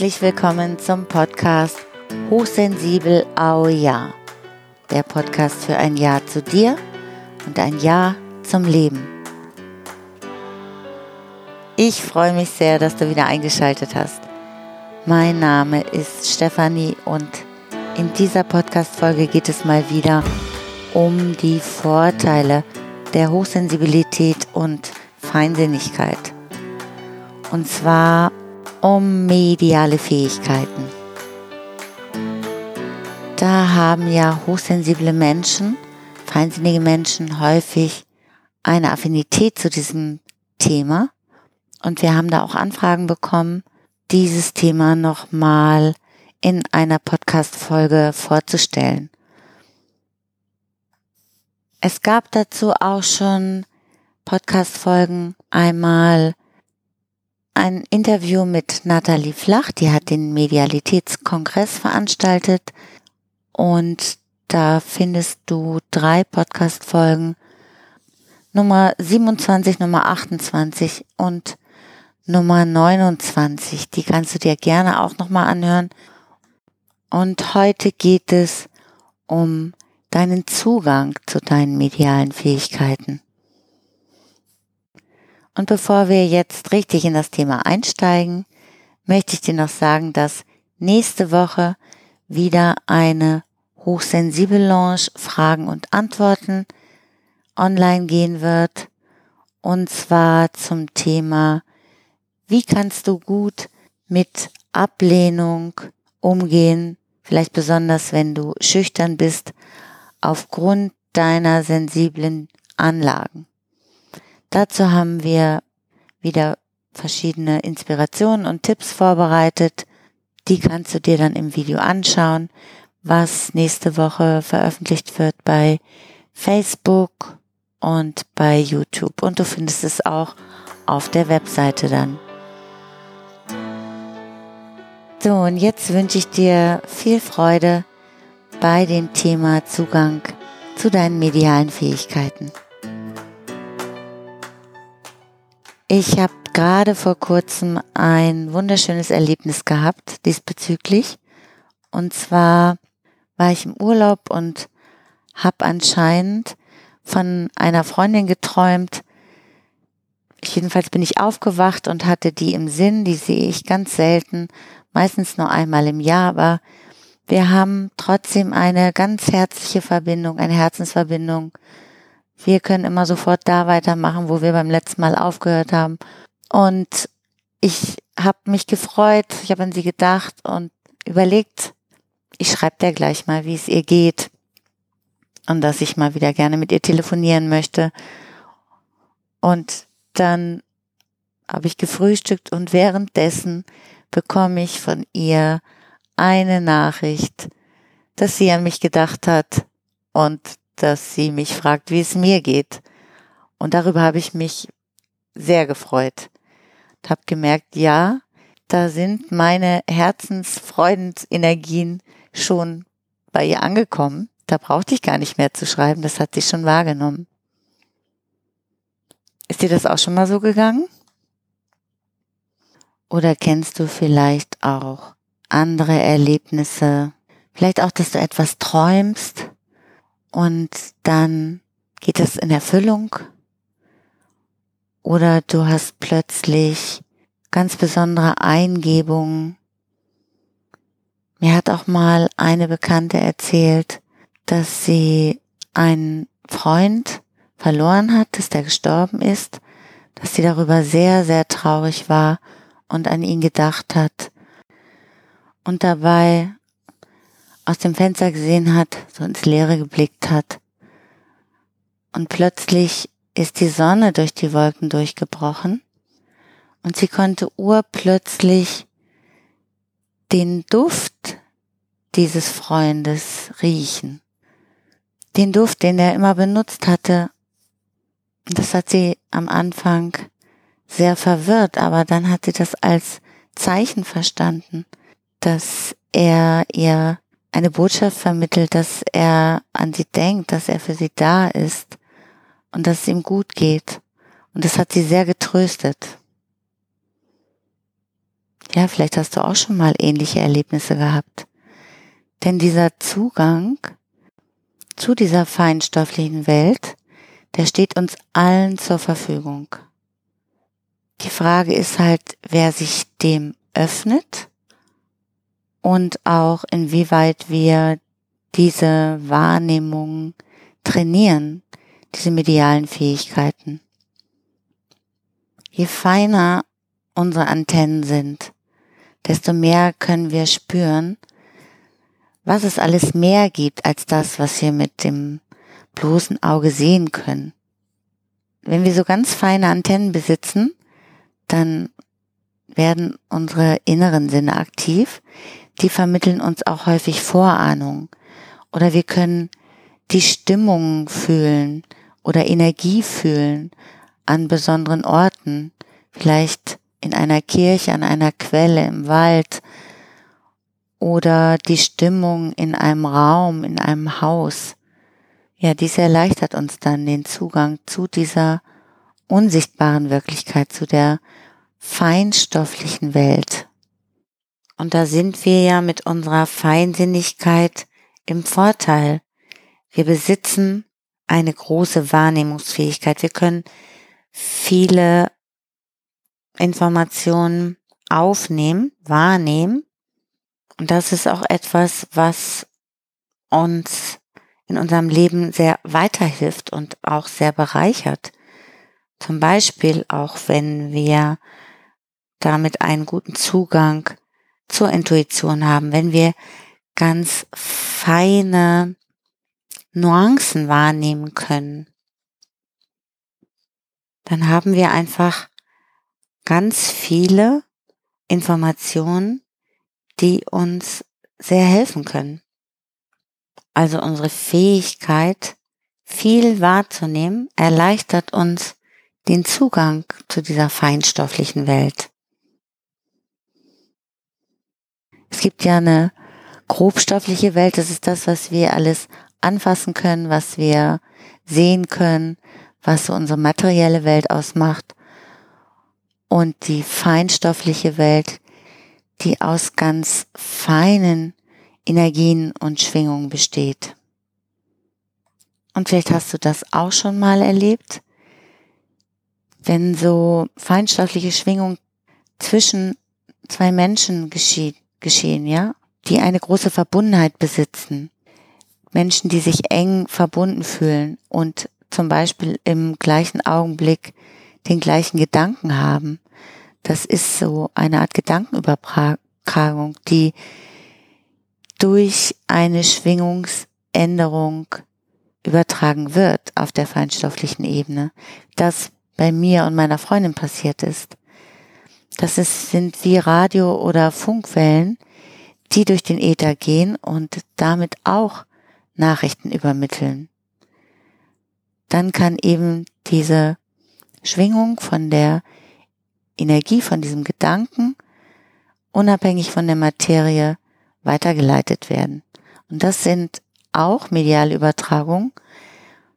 Herzlich willkommen zum Podcast Hochsensibel Au Ja. Der Podcast für ein Ja zu dir und ein Ja zum Leben. Ich freue mich sehr, dass du wieder eingeschaltet hast. Mein Name ist Stefanie und in dieser Podcast-Folge geht es mal wieder um die Vorteile der Hochsensibilität und Feinsinnigkeit. Und zwar um mediale Fähigkeiten. Da haben ja hochsensible Menschen, feinsinnige Menschen häufig eine Affinität zu diesem Thema. Und wir haben da auch Anfragen bekommen, dieses Thema nochmal in einer Podcast-Folge vorzustellen. Es gab dazu auch schon Podcast-Folgen einmal ein Interview mit Nathalie Flach, die hat den Medialitätskongress veranstaltet und da findest du drei Podcast-Folgen, Nummer 27, Nummer 28 und Nummer 29. Die kannst du dir gerne auch nochmal anhören. Und heute geht es um deinen Zugang zu deinen medialen Fähigkeiten. Und bevor wir jetzt richtig in das Thema einsteigen, möchte ich dir noch sagen, dass nächste Woche wieder eine hochsensibel Lounge Fragen und Antworten online gehen wird. Und zwar zum Thema, wie kannst du gut mit Ablehnung umgehen, vielleicht besonders wenn du schüchtern bist, aufgrund deiner sensiblen Anlagen. Dazu haben wir wieder verschiedene Inspirationen und Tipps vorbereitet. Die kannst du dir dann im Video anschauen, was nächste Woche veröffentlicht wird bei Facebook und bei YouTube. Und du findest es auch auf der Webseite dann. So, und jetzt wünsche ich dir viel Freude bei dem Thema Zugang zu deinen medialen Fähigkeiten. Ich habe gerade vor kurzem ein wunderschönes Erlebnis gehabt diesbezüglich. Und zwar war ich im Urlaub und habe anscheinend von einer Freundin geträumt. Jedenfalls bin ich aufgewacht und hatte die im Sinn. Die sehe ich ganz selten, meistens nur einmal im Jahr, aber wir haben trotzdem eine ganz herzliche Verbindung, eine Herzensverbindung wir können immer sofort da weitermachen, wo wir beim letzten Mal aufgehört haben. Und ich habe mich gefreut, ich habe an sie gedacht und überlegt, ich schreibe dir gleich mal, wie es ihr geht und dass ich mal wieder gerne mit ihr telefonieren möchte. Und dann habe ich gefrühstückt und währenddessen bekomme ich von ihr eine Nachricht, dass sie an mich gedacht hat und dass sie mich fragt, wie es mir geht. Und darüber habe ich mich sehr gefreut. Und habe gemerkt, ja, da sind meine Herzensfreudensenergien schon bei ihr angekommen. Da brauchte ich gar nicht mehr zu schreiben, das hat sie schon wahrgenommen. Ist dir das auch schon mal so gegangen? Oder kennst du vielleicht auch andere Erlebnisse? Vielleicht auch, dass du etwas träumst und dann geht es in Erfüllung oder du hast plötzlich ganz besondere Eingebungen. Mir hat auch mal eine Bekannte erzählt, dass sie einen Freund verloren hat, dass der gestorben ist, dass sie darüber sehr, sehr traurig war und an ihn gedacht hat und dabei aus dem Fenster gesehen hat, so ins Leere geblickt hat. Und plötzlich ist die Sonne durch die Wolken durchgebrochen und sie konnte urplötzlich den Duft dieses Freundes riechen. Den Duft, den er immer benutzt hatte. Das hat sie am Anfang sehr verwirrt, aber dann hat sie das als Zeichen verstanden, dass er ihr eine Botschaft vermittelt, dass er an sie denkt, dass er für sie da ist und dass es ihm gut geht. Und das hat sie sehr getröstet. Ja, vielleicht hast du auch schon mal ähnliche Erlebnisse gehabt. Denn dieser Zugang zu dieser feinstofflichen Welt, der steht uns allen zur Verfügung. Die Frage ist halt, wer sich dem öffnet und auch inwieweit wir diese Wahrnehmung trainieren, diese medialen Fähigkeiten. Je feiner unsere Antennen sind, desto mehr können wir spüren, was es alles mehr gibt als das, was wir mit dem bloßen Auge sehen können. Wenn wir so ganz feine Antennen besitzen, dann werden unsere inneren Sinne aktiv. Die vermitteln uns auch häufig Vorahnungen. Oder wir können die Stimmung fühlen oder Energie fühlen an besonderen Orten. Vielleicht in einer Kirche, an einer Quelle, im Wald oder die Stimmung in einem Raum, in einem Haus. Ja, dies erleichtert uns dann den Zugang zu dieser unsichtbaren Wirklichkeit, zu der feinstofflichen Welt. Und da sind wir ja mit unserer Feinsinnigkeit im Vorteil. Wir besitzen eine große Wahrnehmungsfähigkeit. Wir können viele Informationen aufnehmen, wahrnehmen. Und das ist auch etwas, was uns in unserem Leben sehr weiterhilft und auch sehr bereichert. Zum Beispiel auch, wenn wir damit einen guten Zugang zur Intuition haben, wenn wir ganz feine Nuancen wahrnehmen können, dann haben wir einfach ganz viele Informationen, die uns sehr helfen können. Also unsere Fähigkeit, viel wahrzunehmen, erleichtert uns den Zugang zu dieser feinstofflichen Welt. Es gibt ja eine grobstoffliche Welt, das ist das, was wir alles anfassen können, was wir sehen können, was so unsere materielle Welt ausmacht. Und die feinstoffliche Welt, die aus ganz feinen Energien und Schwingungen besteht. Und vielleicht hast du das auch schon mal erlebt, wenn so feinstoffliche Schwingungen zwischen zwei Menschen geschieht, geschehen, ja, die eine große Verbundenheit besitzen. Menschen, die sich eng verbunden fühlen und zum Beispiel im gleichen Augenblick den gleichen Gedanken haben. Das ist so eine Art Gedankenübertragung, die durch eine Schwingungsänderung übertragen wird auf der feinstofflichen Ebene. Das bei mir und meiner Freundin passiert ist. Das ist, sind wie Radio- oder Funkwellen, die durch den Äther gehen und damit auch Nachrichten übermitteln. Dann kann eben diese Schwingung von der Energie, von diesem Gedanken, unabhängig von der Materie weitergeleitet werden. Und das sind auch mediale Übertragungen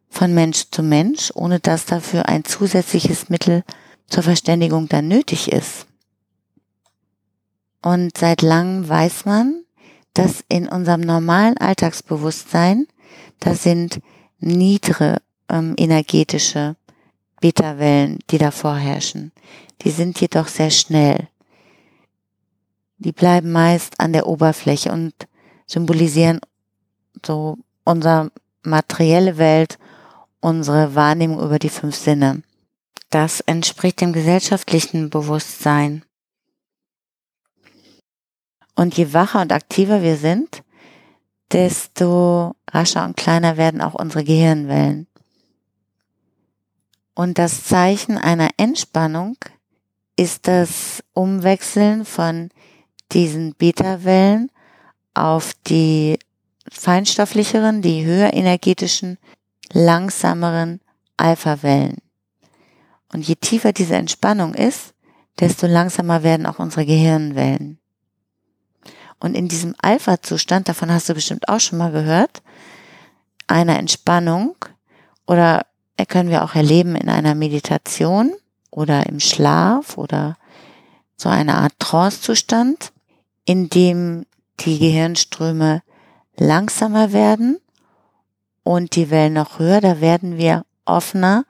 von Mensch zu Mensch, ohne dass dafür ein zusätzliches Mittel zur Verständigung dann nötig ist. Und seit langem weiß man, dass in unserem normalen Alltagsbewusstsein, da sind niedere ähm, energetische Beta-Wellen, die da vorherrschen. Die sind jedoch sehr schnell. Die bleiben meist an der Oberfläche und symbolisieren so unsere materielle Welt, unsere Wahrnehmung über die fünf Sinne. Das entspricht dem gesellschaftlichen Bewusstsein. Und je wacher und aktiver wir sind, desto rascher und kleiner werden auch unsere Gehirnwellen. Und das Zeichen einer Entspannung ist das Umwechseln von diesen Beta-Wellen auf die feinstofflicheren, die höher energetischen, langsameren Alpha-Wellen. Und je tiefer diese Entspannung ist, desto langsamer werden auch unsere Gehirnwellen. Und in diesem Alpha-Zustand, davon hast du bestimmt auch schon mal gehört, einer Entspannung oder können wir auch erleben in einer Meditation oder im Schlaf oder so eine Art Trancezustand, in dem die Gehirnströme langsamer werden und die Wellen noch höher, da werden wir offener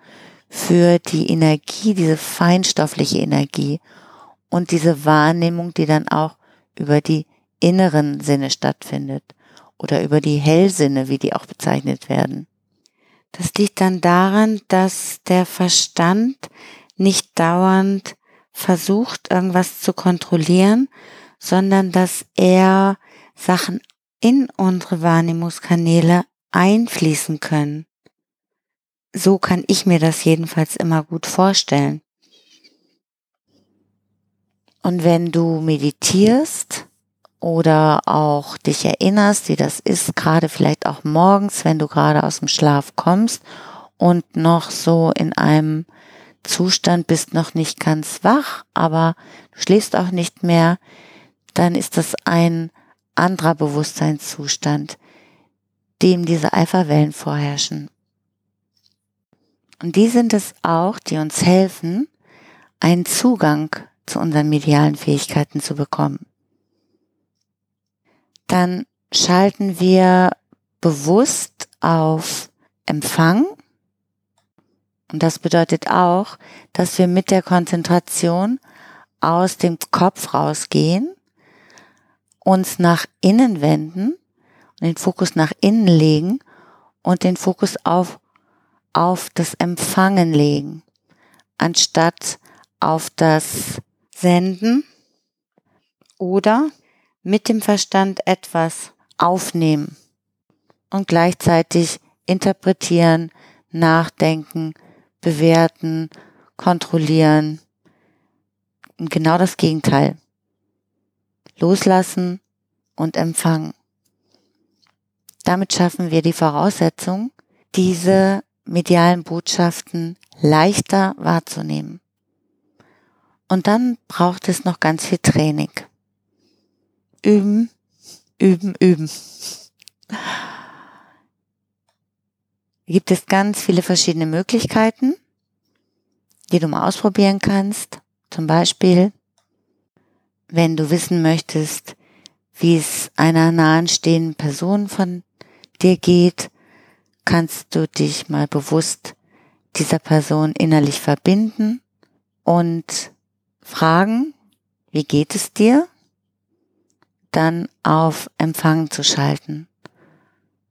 für die Energie, diese feinstoffliche Energie und diese Wahrnehmung, die dann auch über die inneren Sinne stattfindet oder über die Hellsinne, wie die auch bezeichnet werden. Das liegt dann daran, dass der Verstand nicht dauernd versucht, irgendwas zu kontrollieren, sondern dass er Sachen in unsere Wahrnehmungskanäle einfließen können. So kann ich mir das jedenfalls immer gut vorstellen. Und wenn du meditierst oder auch dich erinnerst, wie das ist, gerade vielleicht auch morgens, wenn du gerade aus dem Schlaf kommst und noch so in einem Zustand bist, noch nicht ganz wach, aber du schläfst auch nicht mehr, dann ist das ein anderer Bewusstseinszustand, dem diese Alpha-Wellen vorherrschen. Und die sind es auch, die uns helfen, einen Zugang zu unseren medialen Fähigkeiten zu bekommen. Dann schalten wir bewusst auf Empfang. Und das bedeutet auch, dass wir mit der Konzentration aus dem Kopf rausgehen, uns nach innen wenden den Fokus nach innen legen und den Fokus auf, auf das Empfangen legen, anstatt auf das Senden oder mit dem Verstand etwas aufnehmen und gleichzeitig interpretieren, nachdenken, bewerten, kontrollieren. Und genau das Gegenteil. Loslassen und empfangen. Damit schaffen wir die Voraussetzung, diese medialen Botschaften leichter wahrzunehmen. Und dann braucht es noch ganz viel Training. Üben, üben, üben. Gibt es ganz viele verschiedene Möglichkeiten, die du mal ausprobieren kannst. Zum Beispiel, wenn du wissen möchtest, wie es einer nahenstehenden Person von dir geht, kannst du dich mal bewusst dieser Person innerlich verbinden und fragen, wie geht es dir? Dann auf Empfang zu schalten,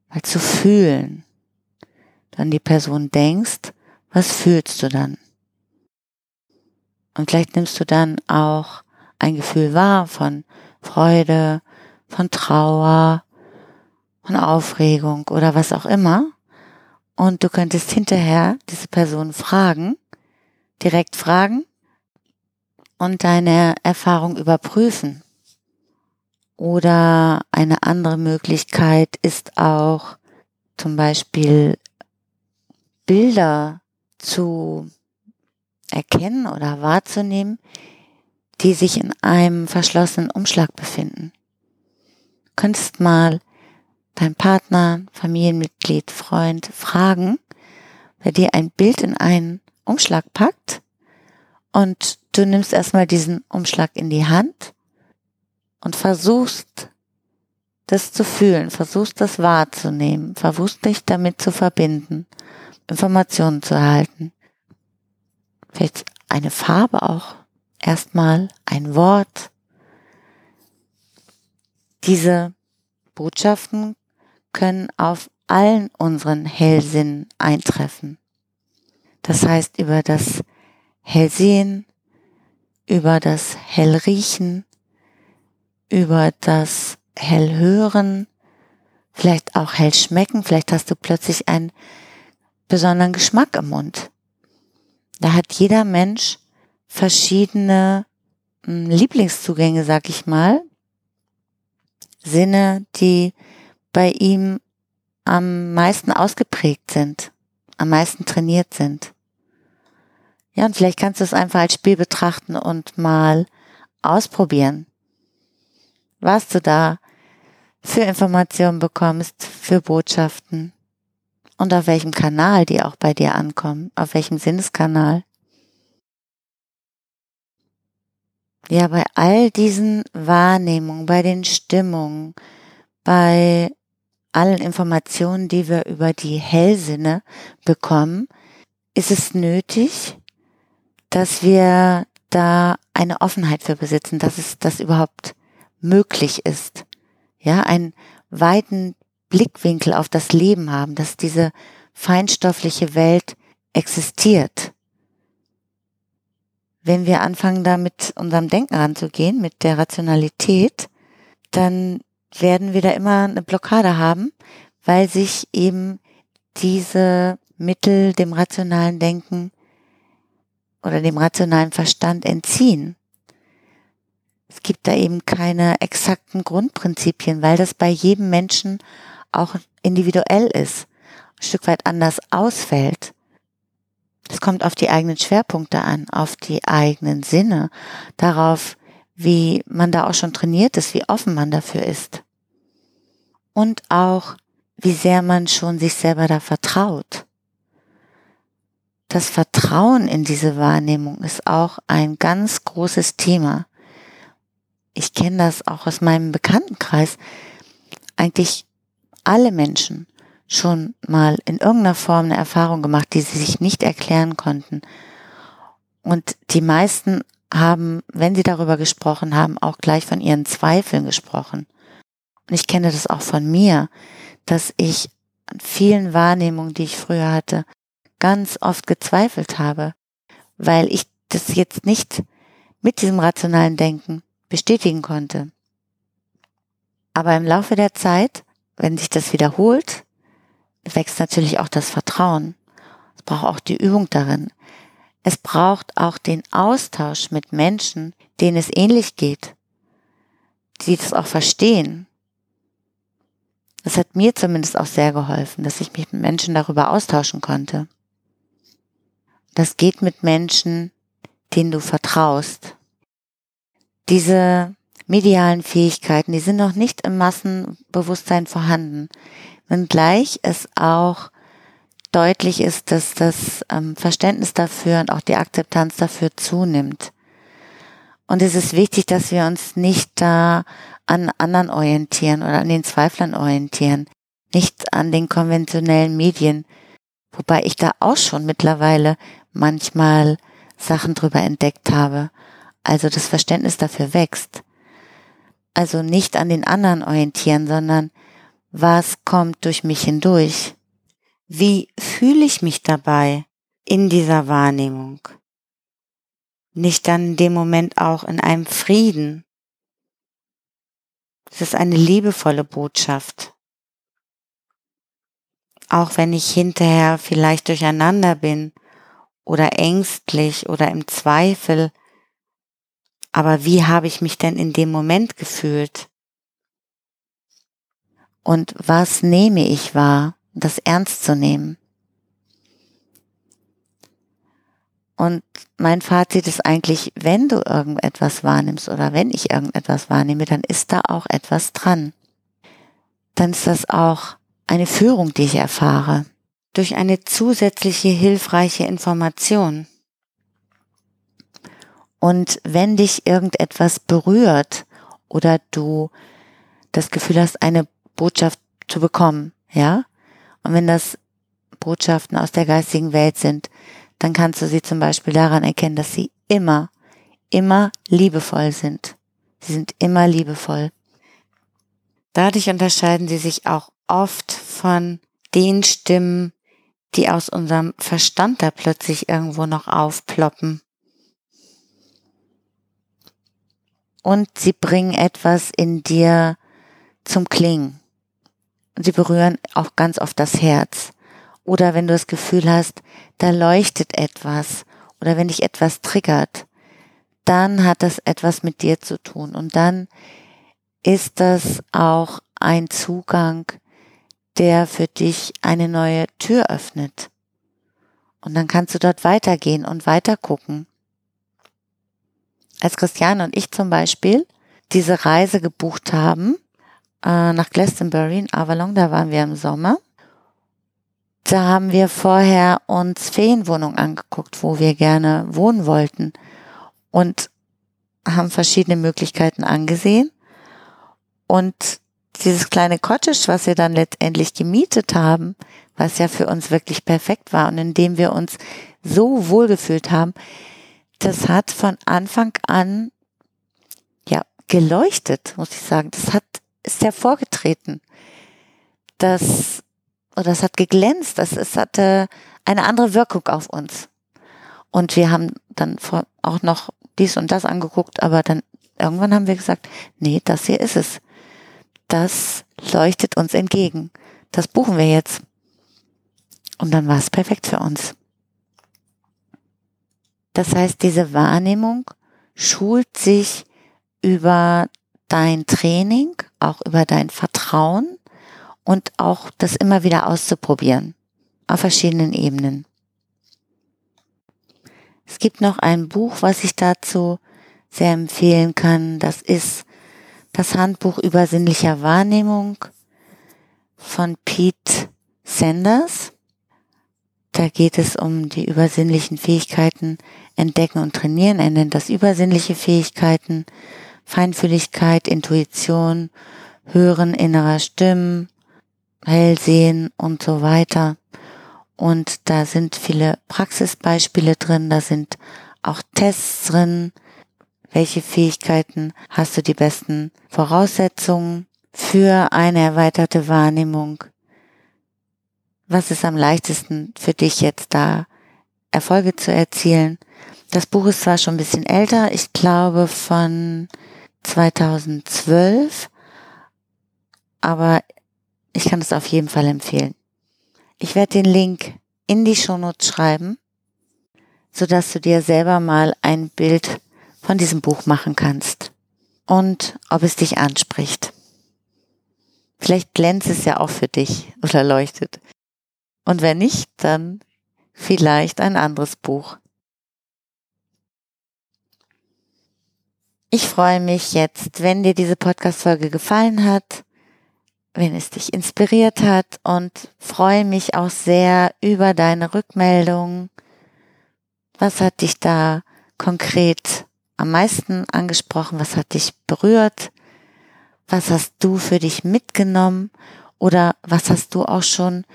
mal zu fühlen. Dann die Person denkst, was fühlst du dann? Und vielleicht nimmst du dann auch ein Gefühl wahr von Freude, von Trauer, von Aufregung oder was auch immer. Und du könntest hinterher diese Person fragen, direkt fragen und deine Erfahrung überprüfen. Oder eine andere Möglichkeit ist auch zum Beispiel Bilder zu erkennen oder wahrzunehmen, die sich in einem verschlossenen Umschlag befinden. Du könntest mal dein Partner, Familienmitglied, Freund fragen, wer dir ein Bild in einen Umschlag packt und du nimmst erstmal diesen Umschlag in die Hand und versuchst das zu fühlen, versuchst das wahrzunehmen, versuchst dich damit zu verbinden, Informationen zu erhalten. Vielleicht eine Farbe auch, erstmal ein Wort. Diese Botschaften können auf allen unseren Hellsinnen eintreffen. Das heißt über das Hellsehen, über das Hellriechen, über das Hellhören, vielleicht auch Hellschmecken, vielleicht hast du plötzlich einen besonderen Geschmack im Mund. Da hat jeder Mensch verschiedene hm, Lieblingszugänge, sag ich mal, Sinne, die bei ihm am meisten ausgeprägt sind, am meisten trainiert sind. Ja, und vielleicht kannst du es einfach als Spiel betrachten und mal ausprobieren, was du da für Informationen bekommst, für Botschaften und auf welchem Kanal die auch bei dir ankommen, auf welchem Sinneskanal. ja, bei all diesen Wahrnehmungen, bei den Stimmungen, bei allen Informationen, die wir über die Hellsinne bekommen, ist es nötig, dass wir da eine Offenheit für besitzen, dass es das überhaupt möglich ist. Ja, einen weiten Blickwinkel auf das Leben haben, dass diese feinstoffliche Welt existiert. Wenn wir anfangen, da mit unserem Denken ranzugehen, mit der Rationalität, dann werden wir da immer eine Blockade haben, weil sich eben diese Mittel dem rationalen Denken oder dem rationalen Verstand entziehen. Es gibt da eben keine exakten Grundprinzipien, weil das bei jedem Menschen auch individuell ist, ein Stück weit anders ausfällt. Es kommt auf die eigenen Schwerpunkte an, auf die eigenen Sinne, darauf, wie man da auch schon trainiert ist, wie offen man dafür ist. Und auch, wie sehr man schon sich selber da vertraut. Das Vertrauen in diese Wahrnehmung ist auch ein ganz großes Thema. Ich kenne das auch aus meinem Bekanntenkreis. Eigentlich alle Menschen schon mal in irgendeiner Form eine Erfahrung gemacht, die sie sich nicht erklären konnten. Und die meisten haben, wenn sie darüber gesprochen haben, auch gleich von ihren Zweifeln gesprochen. Und ich kenne das auch von mir, dass ich an vielen Wahrnehmungen, die ich früher hatte, ganz oft gezweifelt habe, weil ich das jetzt nicht mit diesem rationalen Denken bestätigen konnte. Aber im Laufe der Zeit, wenn sich das wiederholt, wächst natürlich auch das Vertrauen. Es braucht auch die Übung darin. Es braucht auch den Austausch mit Menschen, denen es ähnlich geht, die das auch verstehen. Das hat mir zumindest auch sehr geholfen, dass ich mich mit Menschen darüber austauschen konnte. Das geht mit Menschen, denen du vertraust. Diese medialen Fähigkeiten, die sind noch nicht im Massenbewusstsein vorhanden, wenngleich es auch deutlich ist, dass das ähm, Verständnis dafür und auch die Akzeptanz dafür zunimmt. Und es ist wichtig, dass wir uns nicht da an anderen orientieren oder an den Zweiflern orientieren, nicht an den konventionellen Medien, wobei ich da auch schon mittlerweile manchmal Sachen drüber entdeckt habe. Also das Verständnis dafür wächst. Also nicht an den anderen orientieren, sondern was kommt durch mich hindurch? Wie fühle ich mich dabei in dieser Wahrnehmung? Nicht dann in dem Moment auch in einem Frieden. Es ist eine liebevolle Botschaft. Auch wenn ich hinterher vielleicht durcheinander bin oder ängstlich oder im Zweifel. Aber wie habe ich mich denn in dem Moment gefühlt? Und was nehme ich wahr, das ernst zu nehmen? Und mein Fazit ist eigentlich, wenn du irgendetwas wahrnimmst oder wenn ich irgendetwas wahrnehme, dann ist da auch etwas dran. Dann ist das auch eine Führung, die ich erfahre durch eine zusätzliche hilfreiche Information. Und wenn dich irgendetwas berührt oder du das Gefühl hast, eine Botschaft zu bekommen, ja, und wenn das Botschaften aus der geistigen Welt sind, dann kannst du sie zum Beispiel daran erkennen, dass sie immer, immer liebevoll sind. Sie sind immer liebevoll. Dadurch unterscheiden sie sich auch oft von den Stimmen, die aus unserem Verstand da plötzlich irgendwo noch aufploppen. Und sie bringen etwas in dir zum Klingen. Und sie berühren auch ganz oft das Herz. Oder wenn du das Gefühl hast, da leuchtet etwas oder wenn dich etwas triggert, dann hat das etwas mit dir zu tun. Und dann ist das auch ein Zugang der für dich eine neue Tür öffnet. Und dann kannst du dort weitergehen und weiter gucken. Als Christiane und ich zum Beispiel diese Reise gebucht haben äh, nach Glastonbury in Avalon, da waren wir im Sommer. Da haben wir vorher uns Ferienwohnungen angeguckt, wo wir gerne wohnen wollten. Und haben verschiedene Möglichkeiten angesehen und dieses kleine Cottage, was wir dann letztendlich gemietet haben, was ja für uns wirklich perfekt war und in dem wir uns so wohlgefühlt haben, das hat von Anfang an ja geleuchtet, muss ich sagen. Das hat ist hervorgetreten. Das oder das hat geglänzt. Das es hatte eine andere Wirkung auf uns. Und wir haben dann auch noch dies und das angeguckt, aber dann irgendwann haben wir gesagt, nee, das hier ist es. Das leuchtet uns entgegen. Das buchen wir jetzt. Und dann war es perfekt für uns. Das heißt, diese Wahrnehmung schult sich über dein Training, auch über dein Vertrauen und auch das immer wieder auszuprobieren auf verschiedenen Ebenen. Es gibt noch ein Buch, was ich dazu sehr empfehlen kann. Das ist das Handbuch übersinnlicher Wahrnehmung von Pete Sanders. Da geht es um die übersinnlichen Fähigkeiten entdecken und trainieren. Er nennt das übersinnliche Fähigkeiten, Feinfühligkeit, Intuition, Hören innerer Stimmen, Hellsehen und so weiter. Und da sind viele Praxisbeispiele drin, da sind auch Tests drin. Welche Fähigkeiten hast du die besten Voraussetzungen für eine erweiterte Wahrnehmung? Was ist am leichtesten für dich jetzt da Erfolge zu erzielen? Das Buch ist zwar schon ein bisschen älter, ich glaube von 2012, aber ich kann es auf jeden Fall empfehlen. Ich werde den Link in die Shownotes schreiben, so dass du dir selber mal ein Bild von diesem Buch machen kannst und ob es dich anspricht. Vielleicht glänzt es ja auch für dich oder leuchtet. Und wenn nicht, dann vielleicht ein anderes Buch. Ich freue mich jetzt, wenn dir diese Podcast-Folge gefallen hat, wenn es dich inspiriert hat und freue mich auch sehr über deine Rückmeldung. Was hat dich da konkret am meisten angesprochen? Was hat dich berührt? Was hast du für dich mitgenommen? Oder was hast du auch schon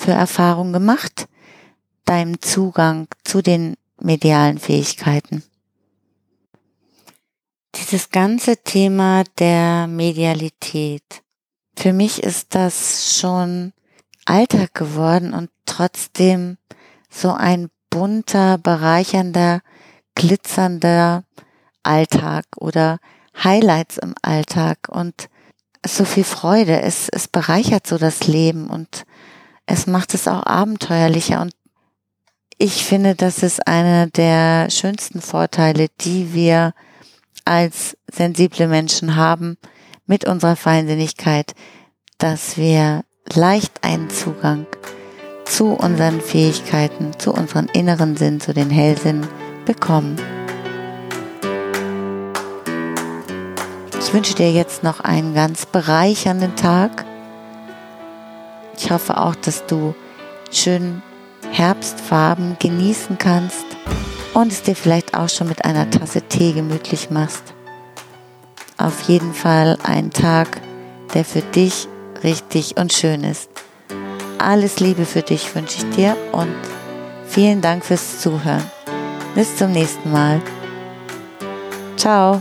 für Erfahrungen gemacht? Deinem Zugang zu den medialen Fähigkeiten. Dieses ganze Thema der Medialität für mich ist das schon Alltag geworden und trotzdem so ein bunter, bereichernder, glitzernder Alltag oder Highlights im Alltag und so viel Freude. Es, es bereichert so das Leben und es macht es auch abenteuerlicher und ich finde, das ist einer der schönsten Vorteile, die wir als sensible Menschen haben, mit unserer Feinsinnigkeit, dass wir leicht einen Zugang zu unseren Fähigkeiten, zu unseren inneren Sinn, zu den Hellsinn bekommen. Ich wünsche dir jetzt noch einen ganz bereichernden Tag. Ich hoffe auch, dass du schön Herbstfarben genießen kannst und es dir vielleicht auch schon mit einer Tasse Tee gemütlich machst auf jeden Fall ein Tag, der für dich richtig und schön ist. Alles Liebe für dich wünsche ich dir und vielen Dank fürs Zuhören. Bis zum nächsten Mal. Ciao.